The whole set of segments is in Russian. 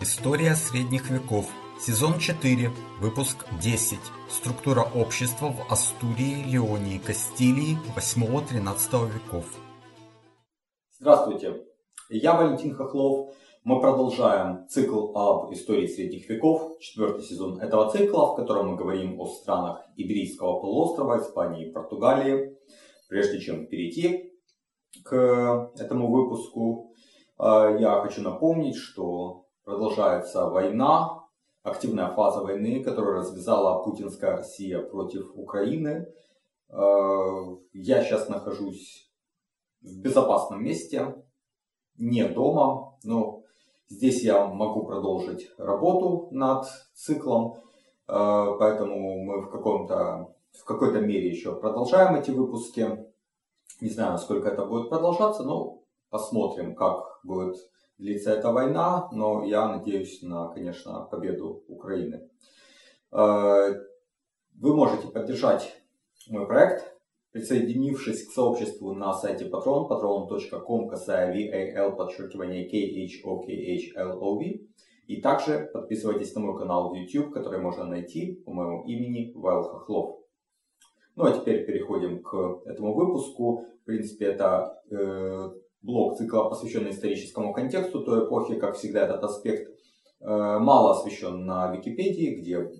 История средних веков. Сезон 4. Выпуск 10. Структура общества в Астурии, Леонии, Кастилии 8-13 веков. Здравствуйте, я Валентин Хохлов. Мы продолжаем цикл об истории средних веков, четвертый сезон этого цикла, в котором мы говорим о странах Иберийского полуострова, Испании и Португалии. Прежде чем перейти к этому выпуску, э, я хочу напомнить, что продолжается война, активная фаза войны, которую развязала путинская Россия против Украины. Э, я сейчас нахожусь в безопасном месте, не дома, но здесь я могу продолжить работу над циклом, э, поэтому мы в, каком-то, в какой-то мере еще продолжаем эти выпуски. Не знаю, насколько это будет продолжаться, но посмотрим, как будет длится эта война, но я надеюсь на, конечно, победу Украины. Э, вы можете поддержать мой проект, присоединившись к сообществу на сайте Patreon, patreon.com, касая VAL, подчеркивание KHOKHLOV. И также подписывайтесь на мой канал в YouTube, который можно найти по моему имени Вайл Хохлов. Ну а теперь переходим к этому выпуску. В принципе, это э, блок цикла, посвященный историческому контексту той эпохи. Как всегда, этот аспект э, мало освещен на Википедии, где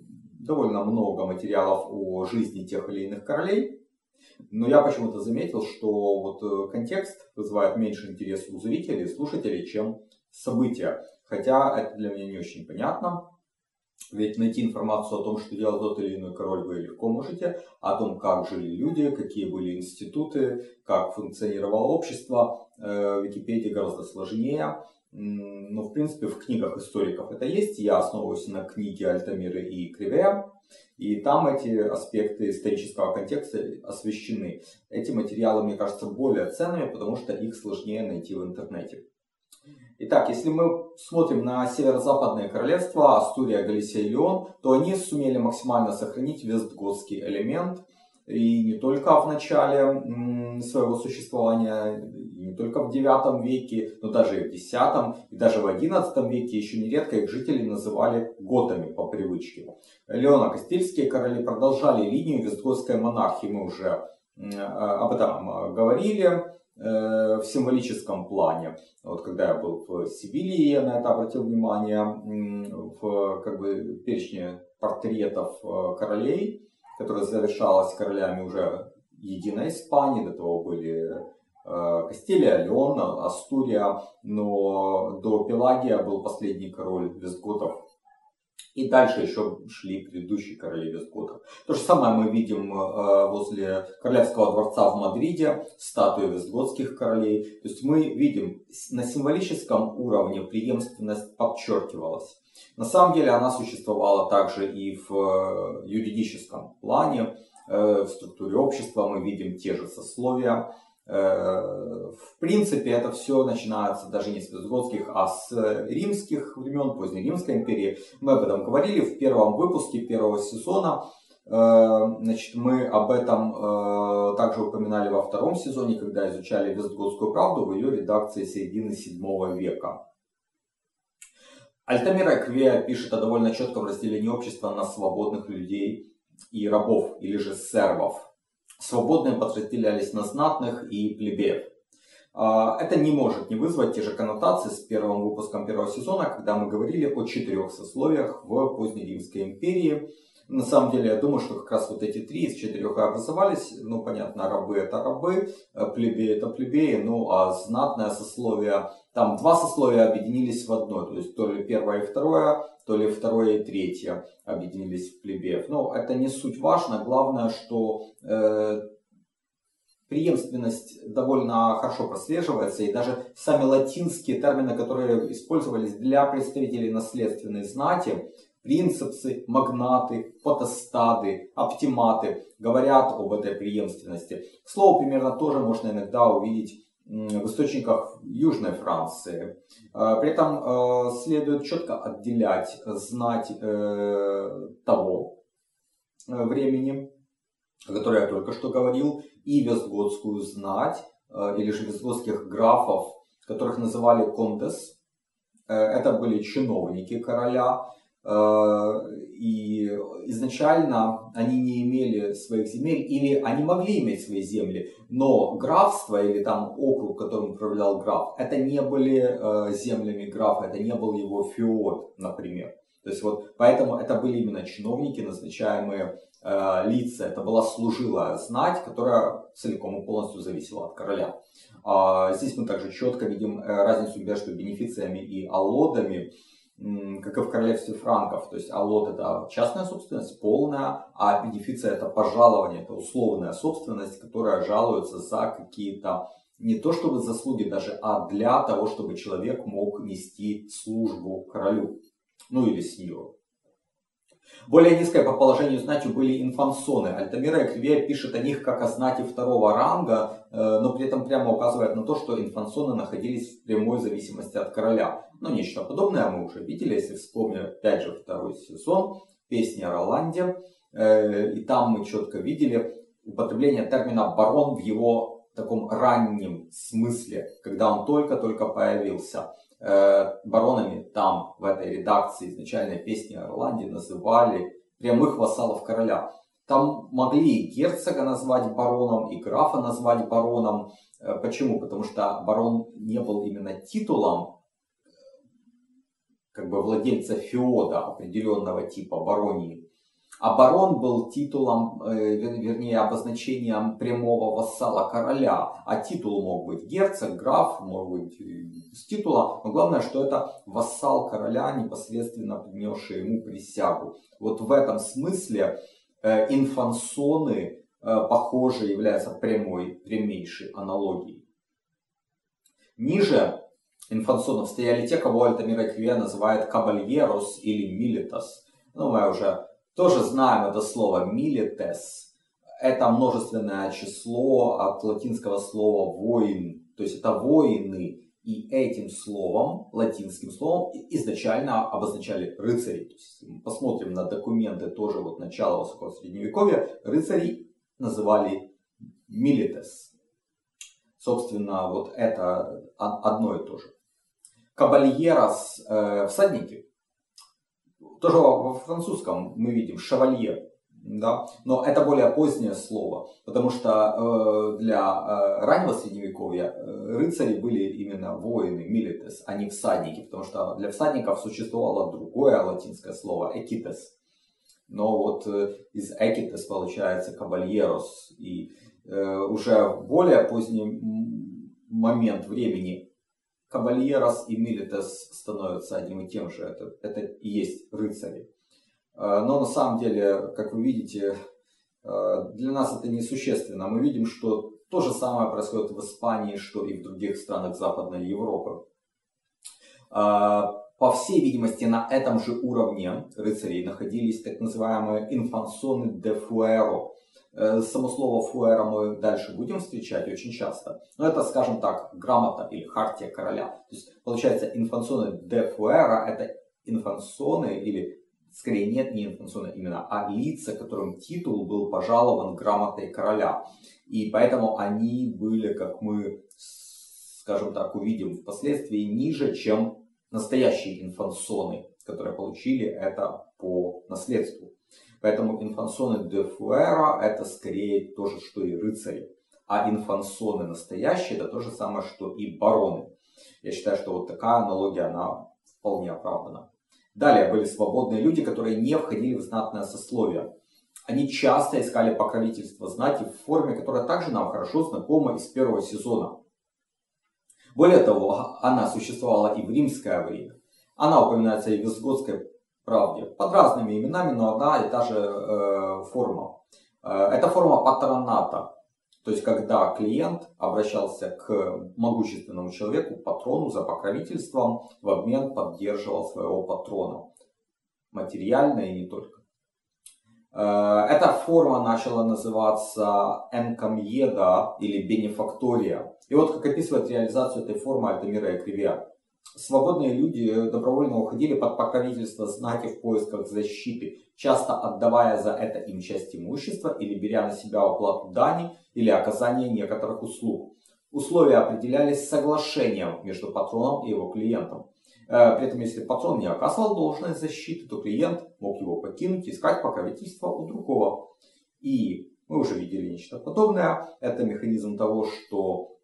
довольно много материалов о жизни тех или иных королей. Но я почему-то заметил, что вот э, контекст вызывает меньше интереса у зрителей, слушателей, чем события. Хотя это для меня не очень понятно. Ведь найти информацию о том, что делал тот или иной король, вы легко можете, о том, как жили люди, какие были институты, как функционировало общество, э, в Википедии гораздо сложнее. Но, в принципе, в книгах историков это есть. Я основываюсь на книге Альтамира и Кривея. И там эти аспекты исторического контекста освещены. Эти материалы, мне кажется, более ценными, потому что их сложнее найти в интернете. Итак, если мы смотрим на северо-западное королевство, Астурия, Галисия и Леон, то они сумели максимально сохранить вестготский элемент. И не только в начале своего существования, не только в 9 веке, но даже и в 10 и даже в 11 веке еще нередко их жители называли готами по привычке. Леоно-Кастильские короли продолжали линию вестготской монархии, мы уже об этом говорили. Э, в символическом плане. Вот когда я был в Сибири, я на это обратил внимание, в как бы, перечне портретов э, королей, которая завершалась королями уже единой Испании, до того были э, Кастилия, Леон, Астурия, но до Пелагия был последний король визготов и дальше еще шли предыдущие короли визготов. То же самое мы видим э, возле Королевского дворца в Мадриде, статуи визготских королей. То есть мы видим, на символическом уровне преемственность подчеркивалась. На самом деле она существовала также и в э, юридическом плане. Э, в структуре общества мы видим те же сословия. Э, в принципе, это все начинается даже не с визготских, а с римских времен, поздней Римской империи. Мы об этом говорили в первом выпуске первого сезона. Э, значит, мы об этом э, также упоминали во втором сезоне, когда изучали Вестготскую правду в ее редакции середины 7 века. Альтамира Квея пишет о довольно четком разделении общества на свободных людей и рабов, или же сервов свободные подразделялись на знатных и плебеев. А, это не может не вызвать те же коннотации с первым выпуском первого сезона, когда мы говорили о четырех сословиях в поздней Римской империи. На самом деле, я думаю, что как раз вот эти три из четырех и образовались. Ну, понятно, рабы это рабы, э, плебеи это плебеи, ну, а знатное сословие, там два сословия объединились в одно. То есть, то ли первое и второе, то ли второе и третье объединились в плебеев. Но это не суть важно. Главное, что э, преемственность довольно хорошо прослеживается, и даже сами латинские термины, которые использовались для представителей наследственной знати, принципсы, магнаты, фотостады, оптиматы говорят об этой преемственности. Слово примерно тоже можно иногда увидеть в источниках Южной Франции. А, при этом а, следует четко отделять знать э, того э, времени, о котором я только что говорил, и вестготскую знать, э, или же вестготских графов, которых называли контес, это были чиновники короля, и изначально они не имели своих земель, или они могли иметь свои земли, но графство или там округ, которым управлял граф, это не были землями графа, это не был его феод, например. То есть вот поэтому это были именно чиновники, назначаемые э, лица. Это была служилая знать, которая целиком и полностью зависела от короля. А здесь мы также четко видим э, разницу между бенефициями и аллодами, как и в королевстве франков. То есть аллот это частная собственность, полная, а бенефиция это пожалование, это условная собственность, которая жалуется за какие-то не то чтобы заслуги даже, а для того, чтобы человек мог нести службу королю ну или с нее. Более низкое по положению знатью были инфансоны. Альтамира Эквия пишет о них как о знати второго ранга, э, но при этом прямо указывает на то, что инфансоны находились в прямой зависимости от короля. Но нечто подобное мы уже видели, если вспомним опять же второй сезон, песни о Роланде. Э, и там мы четко видели употребление термина барон в его таком раннем смысле, когда он только-только появился. Э, баронами там, в этой редакции изначальной песни о Ирландии называли прямых вассалов короля. Там могли и герцога назвать бароном, и графа назвать бароном. Э, почему? Потому что барон не был именно титулом как бы владельца феода определенного типа баронии, Оборон был титулом, э, вернее, обозначением прямого вассала короля, а титул мог быть герцог, граф, мог быть с титула, но главное, что это вассал короля, непосредственно принесший ему присягу. Вот в этом смысле э, инфансоны, э, похоже, являются прямой, прямейшей аналогией. Ниже инфансонов стояли те, кого Альтамира Квия называет кабальерос или милитас. Ну, мы уже тоже знаем это слово milites. Это множественное число от латинского слова воин. То есть это воины. И этим словом, латинским словом, изначально обозначали рыцарей. То есть, посмотрим на документы тоже вот начала высокого средневековья. Рыцарей называли milites. Собственно, вот это одно и то же. Кабальерос, э, всадники, тоже во французском мы видим шевалье, да, но это более позднее слово, потому что э, для э, раннего средневековья э, рыцари были именно воины, милитес, а не всадники, потому что для всадников существовало другое латинское слово экитес. Но вот э, из экитес получается кабальерос, и э, уже в более поздний момент времени Кавальерос и Милитес становятся одним и тем же. Это, это и есть рыцари. Э, но на самом деле, как вы видите, э, для нас это несущественно. Мы видим, что то же самое происходит в Испании, что и в других странах Западной Европы. Э, по всей видимости, на этом же уровне рыцарей находились так называемые инфансоны де фуэро, Э, само слово фуэра мы дальше будем встречать очень часто. Но это, скажем так, грамота или хартия короля. То есть, получается, инфансоны де фуэра это инфансоны или скорее нет не инфансоны именно, а лица, которым титул был пожалован грамотой короля. И поэтому они были, как мы, скажем так, увидим впоследствии, ниже, чем настоящие инфансоны, которые получили это по наследству. Поэтому инфансоны де фуэра это скорее то же, что и рыцари. А инфансоны настоящие это то же самое, что и бароны. Я считаю, что вот такая аналогия, она вполне оправдана. Далее были свободные люди, которые не входили в знатное сословие. Они часто искали покровительство знати в форме, которая также нам хорошо знакома из первого сезона. Более того, она существовала и в римское время. Она упоминается и в Визготской правде. Под разными именами, но одна и та же э, форма. Э, это форма патроната. То есть, когда клиент обращался к могущественному человеку, патрону за покровительством, в обмен поддерживал своего патрона. Материально и не только. Э, эта форма начала называться энкомьеда или бенефактория. И вот как описывает реализацию этой формы Альтамира и Кривия свободные люди добровольно уходили под покровительство знати в поисках защиты, часто отдавая за это им часть имущества или беря на себя оплату дани или оказание некоторых услуг. Условия определялись соглашением между патроном и его клиентом. Э, при этом, если патрон не оказывал должной защиты, то клиент мог его покинуть и искать покровительство у другого. И мы уже видели нечто подобное. Это механизм того, что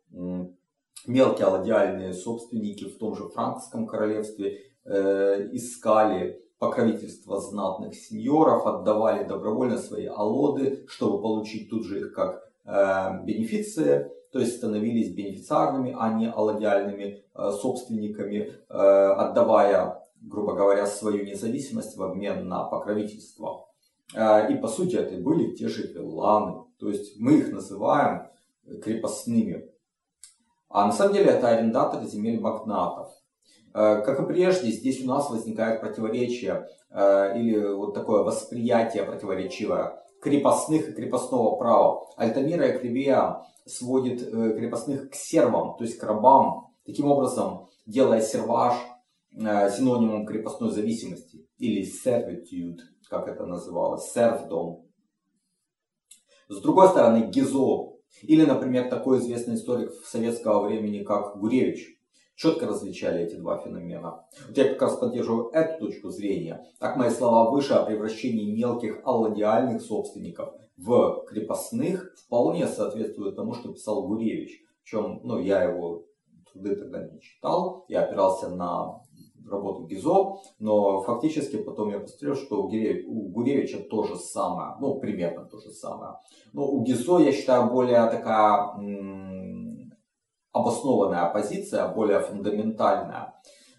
мелкие аладиальные собственники в том же франкском королевстве э, искали покровительство знатных сеньоров, отдавали добровольно свои алоды, чтобы получить тут же их как э, бенефиции, то есть становились бенефициарными, а не аладиальными э, собственниками, отдавая, грубо говоря, свою независимость в обмен на покровительство. И по сути это были те же вилланы, то есть мы их называем крепостными. А на самом деле это арендаторы земель магнатов. Э, как и прежде, здесь у нас возникает противоречие э, или вот такое восприятие противоречивое крепостных и крепостного права. Альтамира и Кривия сводит э, крепостных к сервам, то есть к рабам, таким образом делая серваж синонимом крепостной зависимости или servitude, как это называлось, сервдом. С другой стороны, гизо или, например, такой известный историк советского времени, как Гуревич, четко различали эти два феномена. Вот я как раз поддерживаю эту точку зрения. Так мои слова выше о превращении мелких алладиальных собственников в крепостных вполне соответствуют тому, что писал Гуревич. Причем, ну, я его труды тогда не читал, я опирался на работу Гизо, но фактически потом я посмотрел, что у, Гире, у Гуревича то же самое, ну, примерно то же самое. Но у Гизо, я считаю, более такая м- обоснованная позиция, более фундаментальная,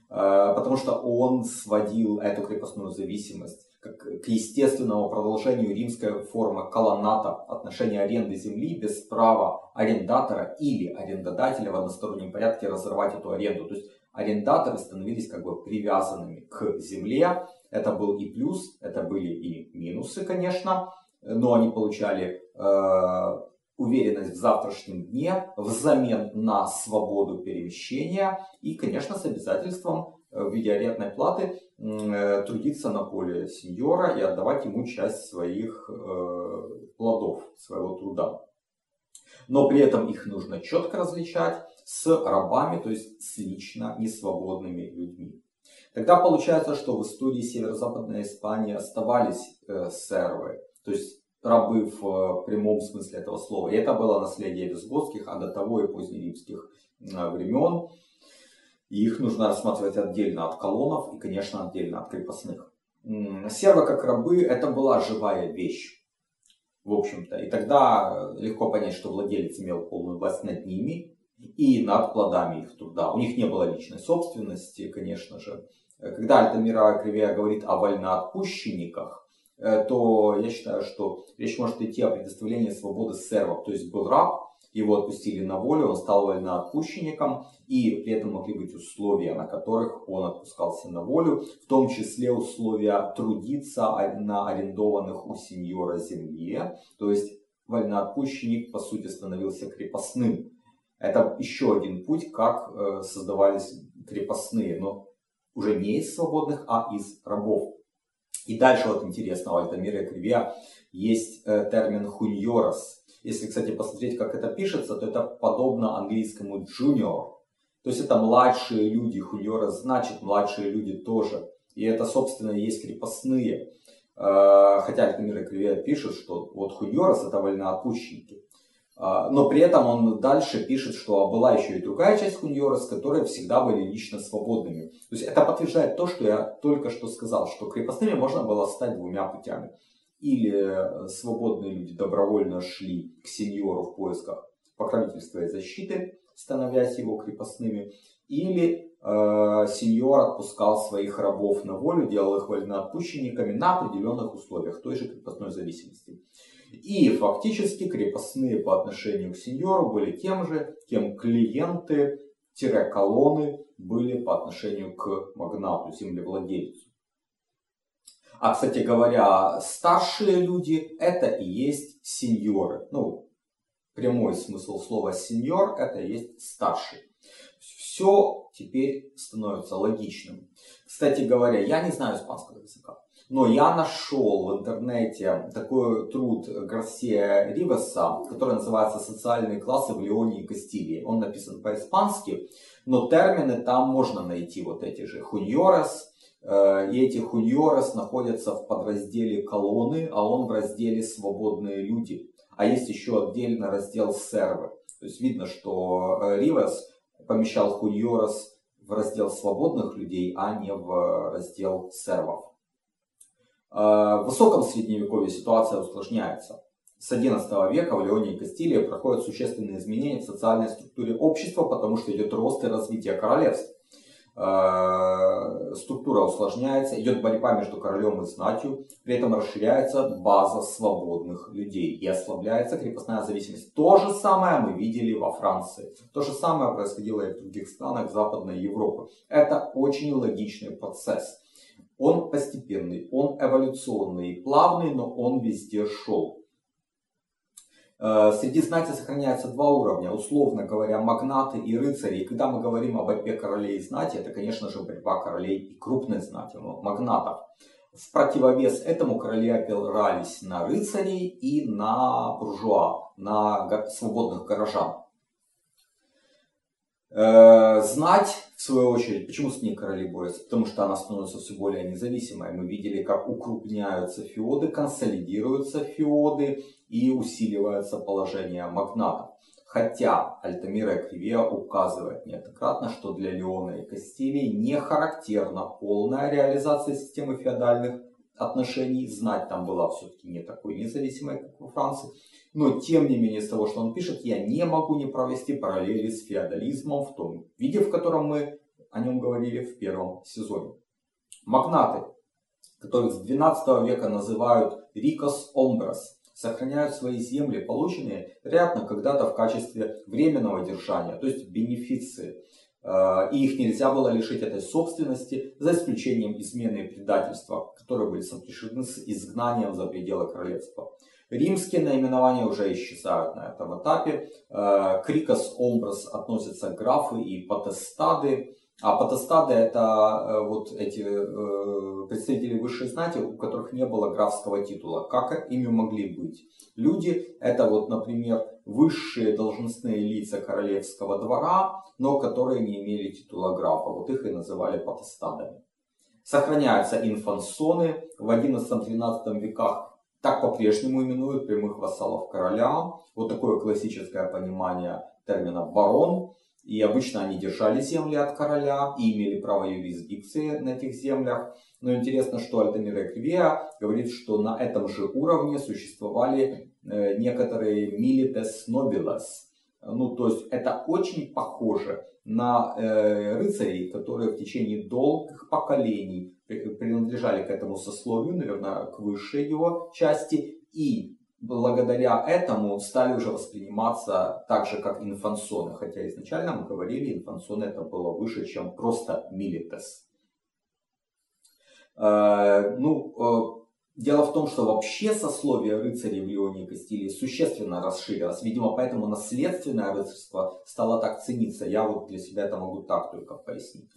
э, потому что он сводил эту крепостную зависимость как к естественному продолжению римской формы колоната, отношения аренды земли без права арендатора или арендодателя в одностороннем порядке разорвать эту аренду. То есть арендаторы становились как бы привязанными к земле. Это был и плюс, это были и минусы, конечно, но они получали э, уверенность в завтрашнем дне взамен на свободу перемещения и, конечно, с обязательством э, в виде арендной платы э, трудиться на поле сеньора и отдавать ему часть своих э, плодов, своего труда. Но при этом их нужно четко различать с рабами, то есть с лично несвободными людьми. Тогда получается, что в истории северо-западной Испании оставались э, сервы, то есть рабы в э, прямом смысле этого слова. И это было наследие визготских, а до того и позднеримских э, времен. И их нужно рассматривать отдельно от колонов и, конечно, отдельно от крепостных. Сервы как рабы это была живая вещь. В общем-то. И тогда э, легко понять, что владелец имел полную власть над ними, и над плодами их труда. У них не было личной собственности, конечно же. Когда Альтамира Кривия говорит о вольноотпущенниках, э, то я считаю, что речь может идти о предоставлении свободы сервов. То есть был раб, его отпустили на волю, он стал вольноотпущенником, и при этом могли быть условия, на которых он отпускался на волю, в том числе условия трудиться на арендованных у сеньора земле, то есть вольноотпущенник по сути становился крепостным это еще один путь, как э, создавались крепостные, но уже не из свободных, а из рабов. И дальше вот интересно, у Альтамира Кривия есть э, термин хуньорос. Если, кстати, посмотреть, как это пишется, то это подобно английскому junior. То есть это младшие люди, хуньорос значит младшие люди тоже. И это, собственно, есть крепостные. Э, хотя Альтамира Кривия пишут, что вот хуньорос это вольноотпущенники. А, но при этом он дальше пишет, что была еще и другая часть Хуньорос, которые всегда были лично свободными. То есть это подтверждает то, что я только что сказал, что крепостными можно было стать двумя путями. Или свободные люди добровольно шли к сеньору в поисках покровительства и защиты, становясь его крепостными, или э, сеньор отпускал своих рабов на волю, делал их вольноотпущенниками на определенных условиях той же крепостной зависимости. И фактически крепостные по отношению к сеньору были тем же, кем клиенты-колонны были по отношению к магнату, землевладельцу. А, кстати говоря, старшие люди это и есть сеньоры. Ну, прямой смысл слова сеньор это и есть старший. Все теперь становится логичным. Кстати говоря, я не знаю испанского языка. Но я нашел в интернете такой труд Гарсия Ривеса, который называется «Социальные классы в Леоне и Кастилии». Он написан по-испански, но термины там можно найти, вот эти же хуньорес, э, и эти хуньорес находятся в подразделе колонны, а он в разделе «Свободные люди». А есть еще отдельно раздел «Сервы». То есть видно, что э, Ривес помещал хуньорес в раздел свободных людей, а не в раздел сервов. Э, в высоком средневековье ситуация усложняется. С XI века в Леоне и Кастилии проходят существенные изменения в социальной структуре общества, потому что идет рост и развитие королевств. Э, структура усложняется, идет борьба между королем и знатью, при этом расширяется база свободных людей и ослабляется крепостная зависимость. То же самое мы видели во Франции. То же самое происходило и в других странах Западной Европы. Это очень логичный процесс. Он постепенный, он эволюционный, плавный, но он везде шел. Э, среди знати сохраняются два уровня, условно говоря, магнаты и рыцари. И когда мы говорим об борьбе королей и знати, это, конечно же, борьба королей и крупной знати, магнатов. В противовес этому короли опирались на рыцарей и на буржуа, на свободных горожан. Э, знать, в свою очередь, почему с ней короли борются? Потому что она становится все более независимой. Мы видели, как укрупняются феоды, консолидируются феоды и усиливается положение магнатов. Хотя Альтамира Кривия указывает неоднократно, что для Леона и Кастилии не характерна полная реализация системы феодальных отношений. Знать там была все-таки не такой независимой, как во Франции. Но тем не менее, из того, что он пишет, я не могу не провести параллели с феодализмом в том виде, в котором мы о нем говорили в первом сезоне. Магнаты, которых с 12 века называют рикос омбрас, сохраняют свои земли, полученные, вероятно, когда-то в качестве временного держания, то есть бенефиции. Э, и их нельзя было лишить этой собственности, за исключением измены и предательства, которые были сопряжены с изгнанием за пределы королевства. Римские наименования уже исчезают на этом этапе. Э, Крикос Омбрас относятся графы и потестады. А потестады это э, вот эти э, представители высшей знати, у которых не было графского титула. Как ими могли быть? Люди это вот, например, высшие должностные лица королевского двора, но которые не имели титула графа. Вот их и называли потестадами. Сохраняются инфансоны. В 11-13 веках так по-прежнему именуют прямых вассалов короля. Вот такое классическое понимание термина барон. И обычно они держали земли от короля и имели право юрисдикции на этих землях. Но интересно, что Альтамира Кривия говорит, что на этом же уровне существовали э, некоторые milites nobiles. Ну, то есть это очень похоже на э, рыцарей, которые в течение долгих поколений принадлежали к этому сословию, наверное, к высшей его части, и благодаря этому стали уже восприниматься так же, как инфансоны. Хотя изначально мы говорили, инфансоны это было выше, чем просто милитес. Э, ну, э, Дело в том, что вообще сословие рыцарей в Леоне и Кастилии существенно расширилось. Видимо, поэтому наследственное рыцарство стало так цениться. Я вот для себя это могу так только пояснить.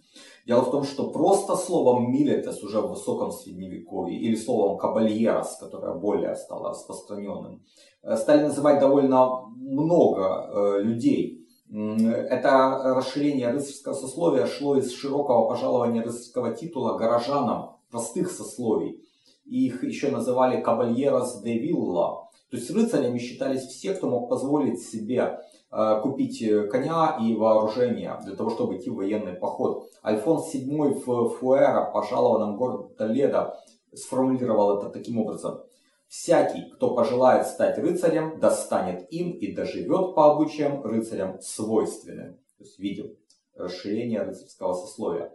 Дело в том, что просто словом «милетес» уже в высоком средневековье или словом «кабальерос», которое более стало распространенным, э, стали называть довольно много э, людей. Это расширение рыцарского сословия шло из широкого пожалования рыцарского титула горожанам простых сословий их еще называли кабальерос де вилла. То есть рыцарями считались все, кто мог позволить себе э, купить э, коня и вооружение для того, чтобы идти в военный поход. Альфонс VII в Фуэра, пожалованном город Толедо, сформулировал это таким образом. Всякий, кто пожелает стать рыцарем, достанет им и доживет по обычаям рыцарям свойственным. То есть видим расширение рыцарского сословия.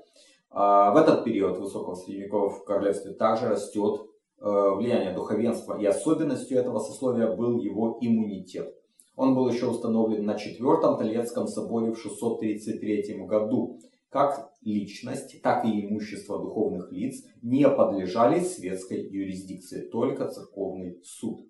А, в этот период высокого средневековья в королевстве также растет э, влияние духовенства, и особенностью этого сословия был его иммунитет. Он был еще установлен на Четвертом Толецком соборе в 633 году. Как личность, так и имущество духовных лиц не подлежали светской юрисдикции, только церковный суд.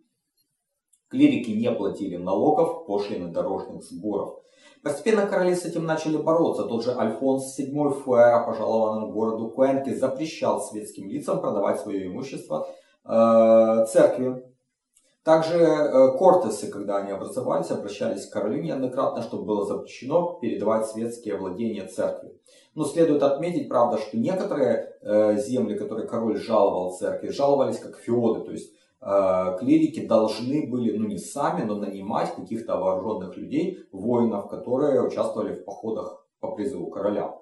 Клирики не платили налогов, пошлины дорожных сборов. Постепенно короли с этим начали бороться. Тот же Альфонс VII Фуэра, пожалованному городу Куэнке, запрещал светским лицам продавать свое имущество э, церкви. Также э, кортесы, когда они образовались, обращались к королю неоднократно, чтобы было запрещено передавать светские владения церкви. Но следует отметить, правда, что некоторые э, земли, которые король жаловал церкви, жаловались как феоды, то есть клирики должны были, ну не сами, но нанимать каких-то вооруженных людей, воинов, которые участвовали в походах по призыву короля.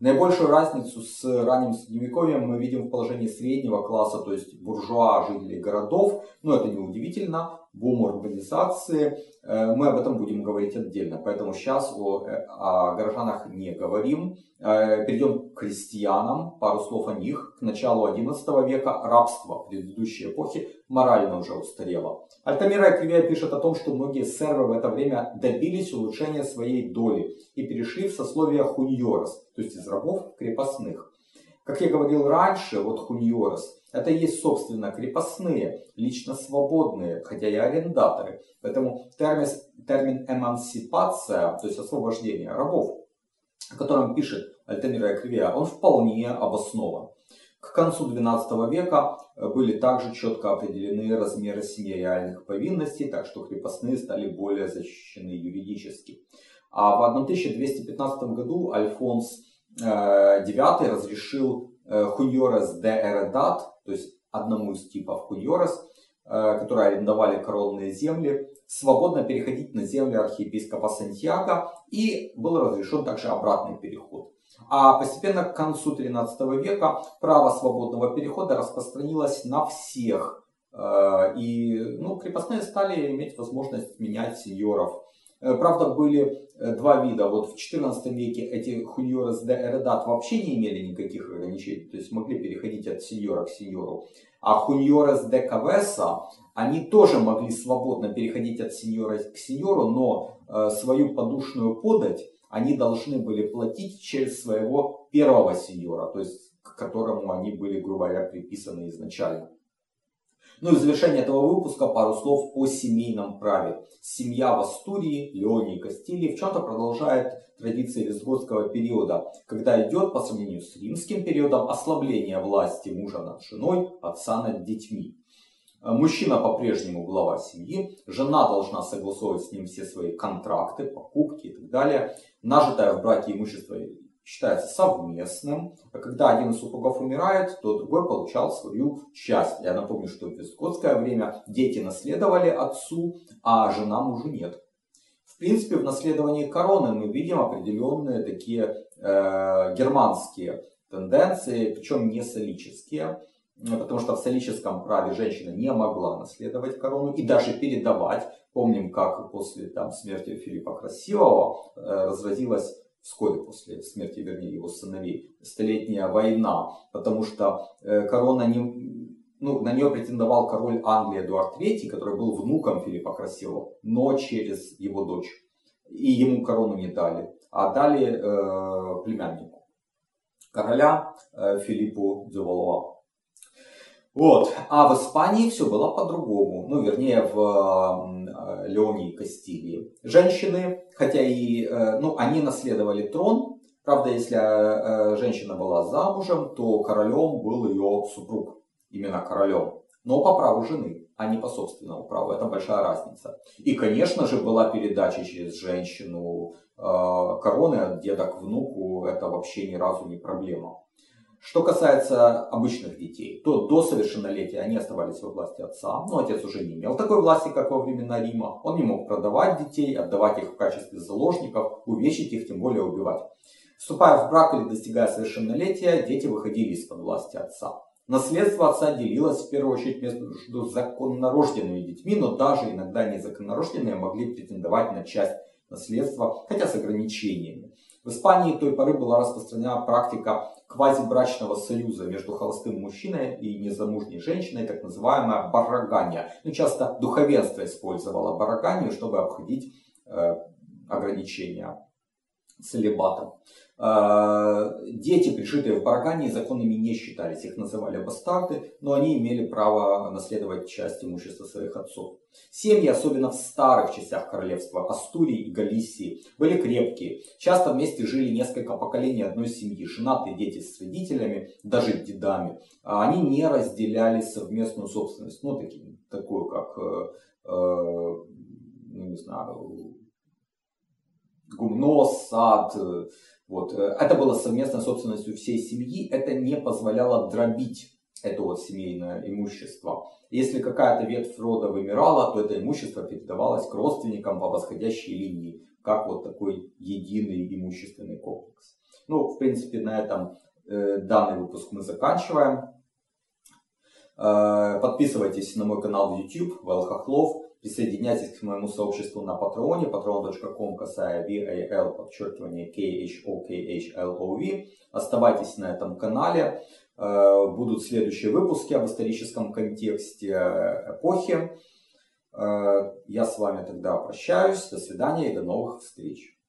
Наибольшую разницу с ранним средневековьем мы видим в положении среднего класса, то есть буржуа, жителей городов. Но это не удивительно. Бум урбанизации. Э, мы об этом будем говорить отдельно. Поэтому сейчас о, э, о горожанах не говорим. Э, перейдем к крестьянам. Пару слов о них. К началу XI века рабство предыдущей эпохи морально уже устарело. Альтамира Кривия пишет о том, что многие сервы в это время добились улучшения своей доли и перешли в сословие хуньорос, то есть из рабов крепостных. Как я говорил раньше, вот хуньорос это и есть, собственно, крепостные, лично свободные, хотя и арендаторы. Поэтому термин, термин эмансипация, то есть освобождение рабов, о котором пишет Альтамира Кривия, он вполне обоснован. К концу XII века э, были также четко определены размеры семейных повинностей, так что крепостные стали более защищены юридически. А в 1215 году Альфонс Э, разрешил э, хуньорес де эредат, то есть одному из типов хуньорес, которые арендовали коронные земли, свободно переходить на земли архиепископа Сантьяго и был разрешен также обратный переход. А постепенно к концу XIII века право свободного перехода распространилось на всех. Э, и ну, крепостные стали иметь возможность менять сеньоров. Э, правда, были э, два вида. Вот в XIV веке эти хуньоры де эредат вообще не имели никаких ограничений, то есть могли переходить от сеньора к сеньору. А хуньорес де кавеса, они тоже могли свободно переходить от сеньора к сеньору, но свою подушную подать они должны были платить через своего первого сеньора, то есть к которому они были, грубо говоря, приписаны изначально. Ну и в завершение этого выпуска пару слов о семейном праве. Семья в Астурии, Леоне и Кастилии в чем-то продолжает традиции визготского периода, когда идет по сравнению с римским периодом ослабление власти мужа над женой, отца над детьми. Мужчина по-прежнему глава семьи, жена должна согласовывать с ним все свои контракты, покупки и так далее. Нажитое в браке имущество считается совместным. А когда один из супругов умирает, то другой получал свою часть. Я напомню, что в вискотское время дети наследовали отцу, а жена мужу нет. В принципе, в наследовании короны мы видим определенные такие э, германские тенденции, причем не солические. Потому что в солическом праве женщина не могла наследовать корону и даже передавать. Помним, как после там, смерти Филиппа Красивого э, разразилась вскоре после смерти, вернее, его сыновей, столетняя война, потому что э, корона не, ну, на нее претендовал король Англии Эдуард III, который был внуком Филиппа Красивого, но через его дочь. И ему корону не дали, а дали э, племяннику короля э, Филиппу Дювалуа. Вот. А в Испании все было по-другому. Ну, вернее, в э, Леоне и Кастилии. Женщины, хотя и, э, ну, они наследовали трон. Правда, если э, женщина была замужем, то королем был ее супруг. Именно королем. Но по праву жены, а не по собственному праву. Это большая разница. И, конечно же, была передача через женщину короны от деда к внуку. Это вообще ни разу не проблема. Что касается обычных детей, то до совершеннолетия они оставались во власти отца, но отец уже не имел такой власти, как во времена Рима. Он не мог продавать детей, отдавать их в качестве заложников, увечить их, тем более убивать. Вступая в брак или достигая совершеннолетия, дети выходили из-под власти отца. Наследство отца делилось в первую очередь между законнорожденными детьми, но даже иногда незаконнорожденные могли претендовать на часть наследства, хотя с ограничениями. В Испании той поры была распространена практика квазибрачного союза между холостым мужчиной и незамужней женщиной, так называемая барагания. Ну, часто духовенство использовало бараганию, чтобы обходить э, ограничения целебатом. Э, дети, пришитые в Баргане, законными не считались, их называли бастарды, но они имели право наследовать часть имущества своих отцов. Семьи, особенно в старых частях королевства Астурии и Галисии, были крепкие. Часто вместе жили несколько поколений одной семьи, женатые дети с родителями, даже дедами. А они не разделяли совместную собственность, ну, такие, такую как, э, э, ну, не знаю, гумно, сад, э, вот. Э, это было совместной собственностью всей семьи, это не позволяло дробить это вот семейное имущество. Если какая-то ветвь рода вымирала, то это имущество передавалось к родственникам по восходящей линии, как вот такой единый имущественный комплекс. Ну, в принципе, на этом э, данный выпуск мы заканчиваем. Подписывайтесь на мой канал в YouTube, Вэл Хохлов. Присоединяйтесь к моему сообществу на Патреоне, patreon.com, касая VAL, подчеркивание KHOKHLOV. Оставайтесь на этом канале. Э, будут следующие выпуски об историческом контексте эпохи. Э, я с вами тогда прощаюсь. До свидания и до новых встреч.